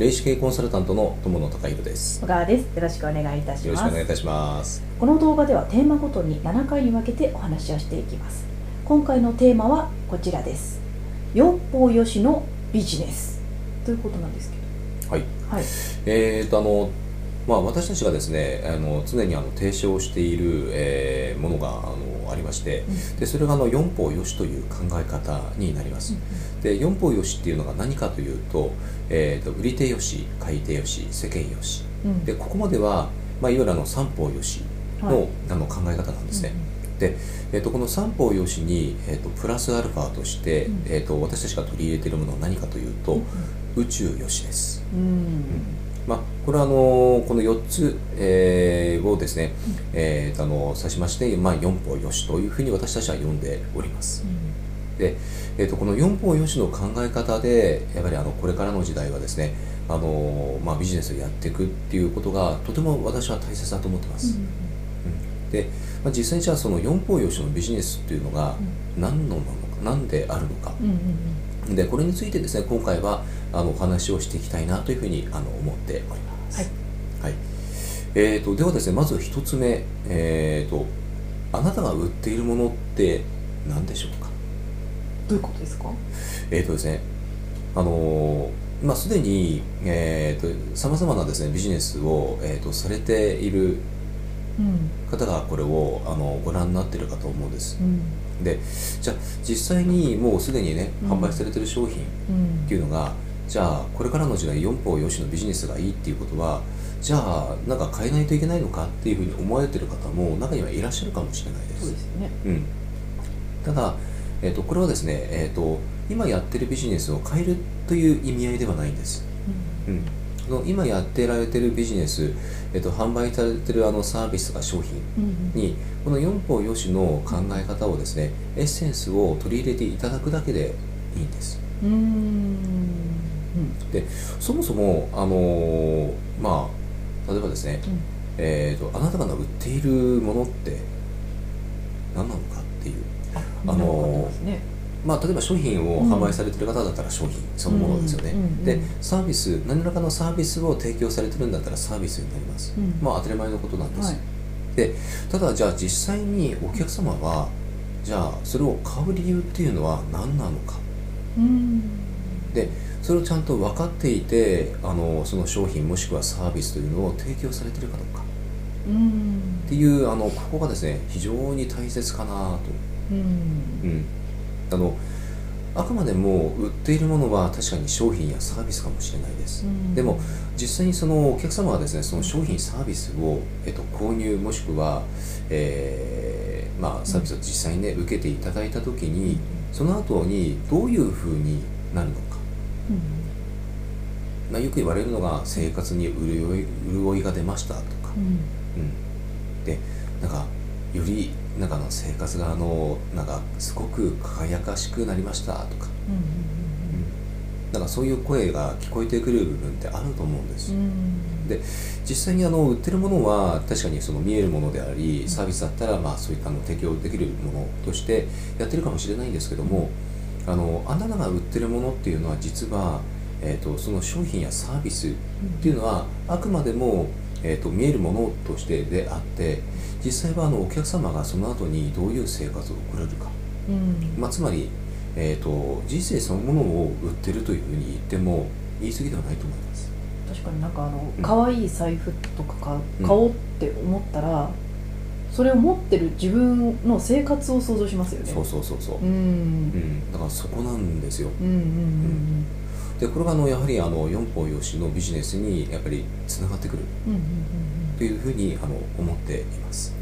霊視系コンサルタントの友野孝弘です。小川です。よろしくお願いいたしよろしますくお願いいたします。この動画ではテーマごとに7回に分けてお話をしていきます。今回のテーマはこちらです。四方よしのビジネス。ということなんですけはい。どはい。えーとあのまあ私たちがですねあの常にあの提唱している、えーものがあのありましてでそれがあの四方よしという考え方になります。で四方よしっていうのが何かというと,、えーと売り手よし買い手よし世間よし。うん。でここまでは、まあ、いわゆるあの三方よしの,、はい。あの考え方なんですね、で、えー、とこの三方よしに、えー、とプラスアルファとして、うん。えー、と私たちが取り入れているものは何かというと、宇宙よしです、うん。うんまあ、これはあのこの4つ、えーをですね、えーとあの指しまして、まあ、四方よしというふうに私たちは呼んでおります。で、えー、とこの四方よしの考え方でやっぱりあのこれからの時代はですねあの、まあ、ビジネスをやっていくっていうことがとても私は大切だと思ってます、うんで、まあ、実際にじゃあその四方よしのビジネスっていうのが何のなのか何であるのか。うんうんうんでこれについてですね今回はあのお話をしていきたいなというふうにあの思っております。はい、えー、とではですねまず一つ目えー、とあなたが売っているものって何でしょうか？どういうことですか？えーとですね、あのーまあ、すでに、えーと、さまざまなですね、ビジネスを、えーと、されているうん方がこれをあのご覧になっているかと思うんです。うん。で、じゃあ実際にもうすでにね、うん。販売されている商品うんっていうのが、じゃあこれからの時代四方よしのビジネスがいいっていうことは、じゃあなんか変えないといけないのかっていうふうに思われている方も中にはいらっしゃるかもしれないです。そう。ですよね。うん、ただ、えー、とこれはですね、えー、と今やってるビジネスを変えるという意味合いではないんです、うん、その今やってられてるビジネス、えー、と販売されてるあのサービスが商品にこの四方よしの考え方をですねエッセンスを取り入れていただくだけでいいんです。でそもそもあのーまあ例えばですね、うん。えー、とあなたが売っているものって何なのかっていう。ああのーまあ、例えば商品を販売されてる方だったら商品そのものですよね、うんうんうん。でサービス何らかのサービスを提供されてるんだったらサービスになります、うん。まあ当たり前のことなんです、はい。でただじゃあ実際にお客様はじゃあそれを買う理由っていうのは何なのか。うん。でそれをちゃんと分かっていてあのその商品もしくはサービスというのを提供されてるかどうか。うん。っていうあのここがですね非常に大切かなと。うん。うん、あのあくまでも売っているものは確かに商品やサービスかもしれないです、うん。でも実際にそのお客様はですねその商品サービスを、えっと、購入もしくは、えーまあ、サービスを実際にね受けていただいた時にその後にどういうふうになるのか、まあ、よく言われるのが生活に潤い潤いが出ましたとか、うん。うん、でなんかよりなんかあの生活があのなんかすごく輝かしくなりましたとか、うんなんかそういう声が聞こえてくる部分ってあると思うんです、うんで実際にあの売ってるものは確かにその見えるものでありサービスだったらまあそういったあの提供できるものとしてやってるかもしれないんですけどもあのあなたが売ってるものっていうのは実は、えー、とその商品やサービスっていうのはあくまでも、えー、と見えるものとしてであって実際はあのお客様がその後にどういう生活を送れるか、うん。まあ、つまり、えー、と人生そのものを売ってるというふうに言っても言い過ぎではないと思います。確かになんかあのうん可愛い財布とか買おうって思ったらそれを持ってる自分の生活を想像しますよね。そうそうそうそう、ううん。んだからそこなんですよ。うんうん。うんでこれがあのやはりあの四方よしのビジネスにやっぱりつながってくるというふうにあの思っています。はい